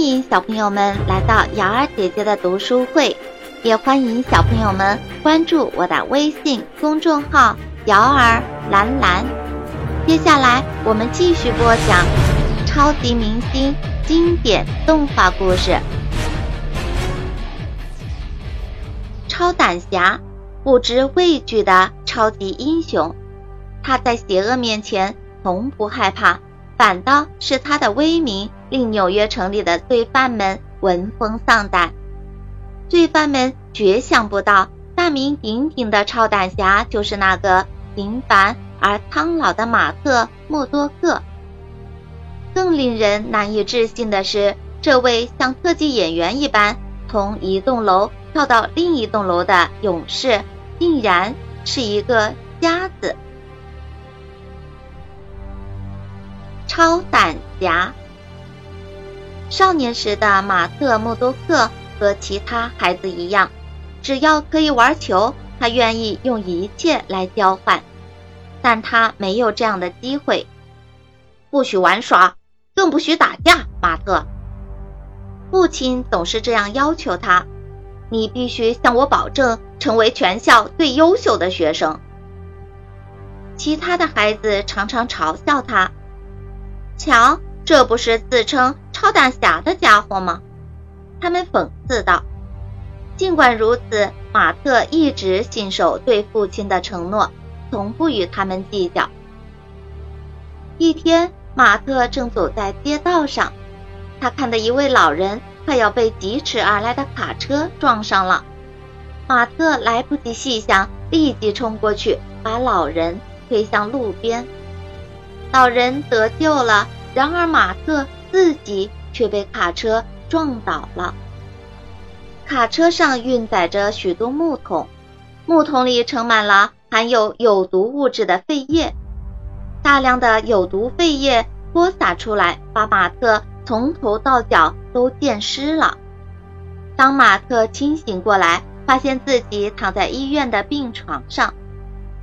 欢迎小朋友们来到瑶儿姐姐的读书会，也欢迎小朋友们关注我的微信公众号“瑶儿蓝蓝”。接下来我们继续播讲超级明星经典动画故事《超胆侠》，不知畏惧的超级英雄。他在邪恶面前从不害怕，反倒是他的威名令纽约城里的罪犯们闻风丧胆。罪犯们绝想不到，大名鼎鼎的超胆侠就是那个平凡而苍老的马特·默多克。更令人难以置信的是，这位像特技演员一般从一栋楼跳到另一栋楼的勇士，竟然是一个瞎子。超胆侠。少年时的马特·默多克和其他孩子一样，只要可以玩球，他愿意用一切来交换。但他没有这样的机会。不许玩耍，更不许打架，马特。父亲总是这样要求他：“你必须向我保证，成为全校最优秀的学生。”其他的孩子常常嘲笑他。瞧，这不是自称超胆侠的家伙吗？他们讽刺道。尽管如此，马特一直信守对父亲的承诺，从不与他们计较。一天，马特正走在街道上，他看到一位老人快要被疾驰而来的卡车撞上了。马特来不及细想，立即冲过去，把老人推向路边。老人得救了，然而马特自己却被卡车撞倒了。卡车上运载着许多木桶，木桶里盛满了含有有毒物质的废液。大量的有毒废液泼洒出来，把马特从头到脚都溅湿了。当马特清醒过来，发现自己躺在医院的病床上，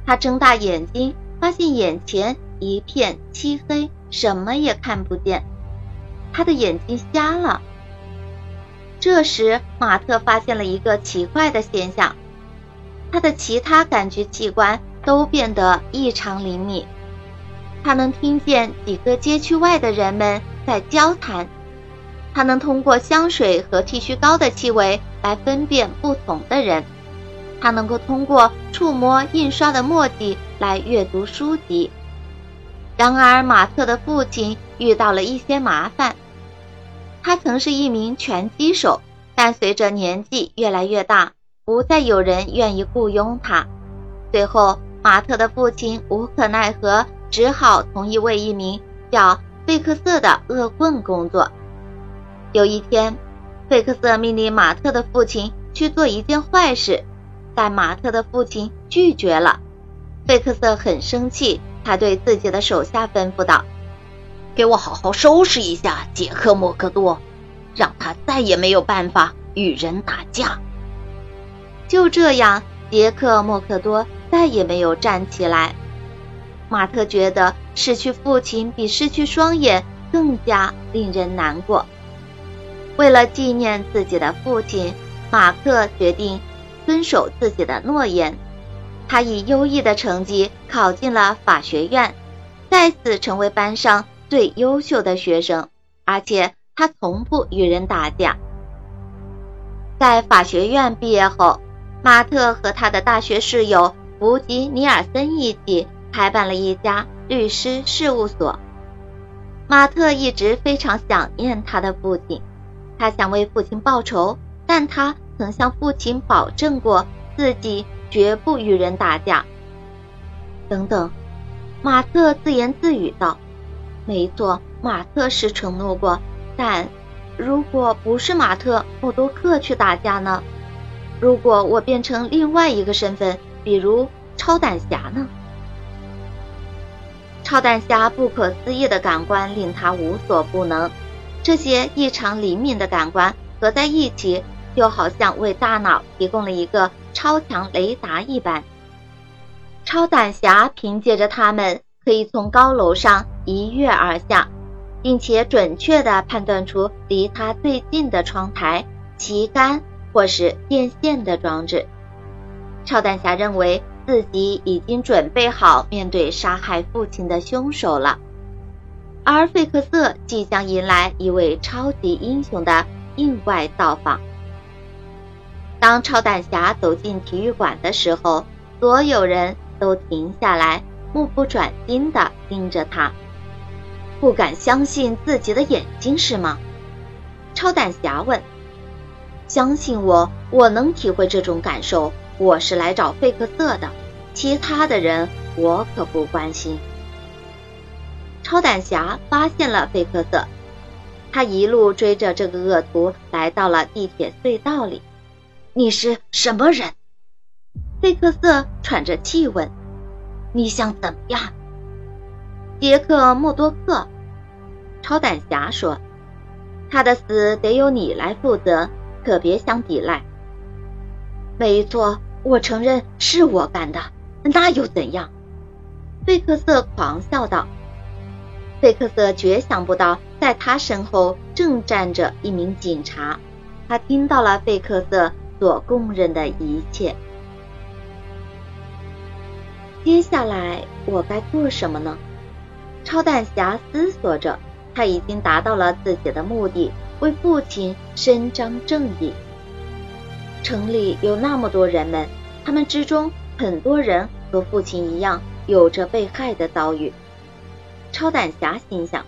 他睁大眼睛，发现眼前。一片漆黑，什么也看不见。他的眼睛瞎了。这时，马特发现了一个奇怪的现象：他的其他感觉器官都变得异常灵敏。他能听见几个街区外的人们在交谈。他能通过香水和剃须膏的气味来分辨不同的人。他能够通过触摸印刷的墨迹来阅读书籍。然而，马特的父亲遇到了一些麻烦。他曾是一名拳击手，但随着年纪越来越大，不再有人愿意雇佣他。最后，马特的父亲无可奈何，只好同意为一名叫费克瑟的恶棍工作。有一天，费克瑟命令马特的父亲去做一件坏事，但马特的父亲拒绝了。费克瑟很生气。他对自己的手下吩咐道：“给我好好收拾一下杰克·莫克多，让他再也没有办法与人打架。”就这样，杰克·莫克多再也没有站起来。马特觉得失去父亲比失去双眼更加令人难过。为了纪念自己的父亲，马克决定遵守自己的诺言。他以优异的成绩考进了法学院，再次成为班上最优秀的学生，而且他从不与人打架。在法学院毕业后，马特和他的大学室友弗吉尼尔森一起开办了一家律师事务所。马特一直非常想念他的父亲，他想为父亲报仇，但他曾向父亲保证过自己。绝不与人打架。等等，马特自言自语道：“没错，马特是承诺过，但如果不是马特·默多克去打架呢？如果我变成另外一个身份，比如超胆侠呢？”超胆侠不可思议的感官令他无所不能，这些异常灵敏的感官合在一起，就好像为大脑提供了一个。超强雷达一般，超胆侠凭借着他们可以从高楼上一跃而下，并且准确地判断出离他最近的窗台、旗杆或是电线的装置。超胆侠认为自己已经准备好面对杀害父亲的凶手了，而费克瑟即将迎来一位超级英雄的意外到访。当超胆侠走进体育馆的时候，所有人都停下来，目不转睛地盯着他，不敢相信自己的眼睛，是吗？超胆侠问。相信我，我能体会这种感受。我是来找费克瑟的，其他的人我可不关心。超胆侠发现了费克瑟，他一路追着这个恶徒来到了地铁隧道里。你是什么人？贝克瑟喘着气问：“你想怎么样？”杰克·默多克，超胆侠说：“他的死得由你来负责，可别想抵赖。”没错，我承认是我干的，那又怎样？贝克瑟狂笑道。贝克瑟绝想不到，在他身后正站着一名警察。他听到了贝克瑟。所供认的一切。接下来我该做什么呢？超弹侠思索着，他已经达到了自己的目的，为父亲伸张正义。城里有那么多人们，他们之中很多人和父亲一样，有着被害的遭遇。超胆侠心想，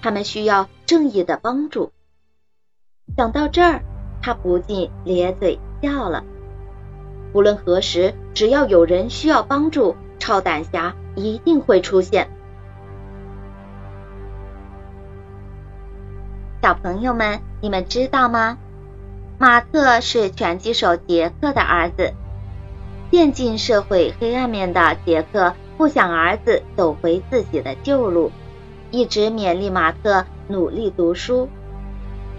他们需要正义的帮助。想到这儿。他不禁咧嘴笑了。无论何时，只要有人需要帮助，超胆侠一定会出现。小朋友们，你们知道吗？马特是拳击手杰克的儿子。渐进社会黑暗面的杰克不想儿子走回自己的旧路，一直勉励马特努力读书。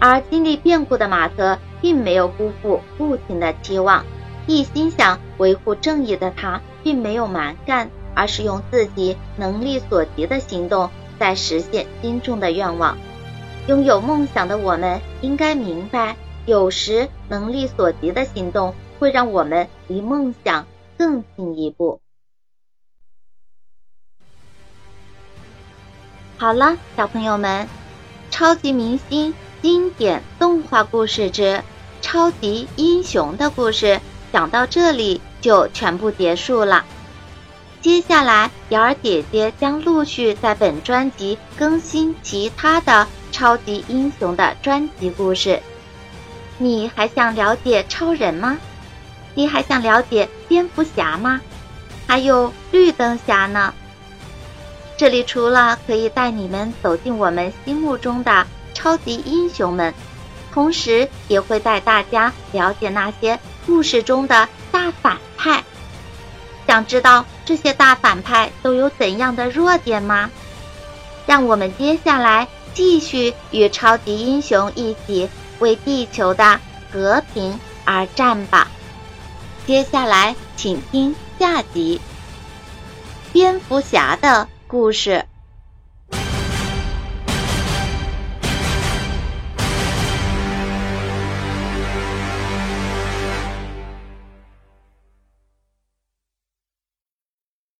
而经历变故的马特并没有辜负父亲的期望，一心想维护正义的他并没有蛮干，而是用自己能力所及的行动在实现心中的愿望。拥有梦想的我们应该明白，有时能力所及的行动会让我们离梦想更进一步。好了，小朋友们，超级明星。经典动画故事之超级英雄的故事讲到这里就全部结束了。接下来，瑶儿姐姐将陆续在本专辑更新其他的超级英雄的专辑故事。你还想了解超人吗？你还想了解蝙蝠侠吗？还有绿灯侠呢？这里除了可以带你们走进我们心目中的。超级英雄们，同时也会带大家了解那些故事中的大反派。想知道这些大反派都有怎样的弱点吗？让我们接下来继续与超级英雄一起为地球的和平而战吧。接下来，请听下集：蝙蝠侠的故事。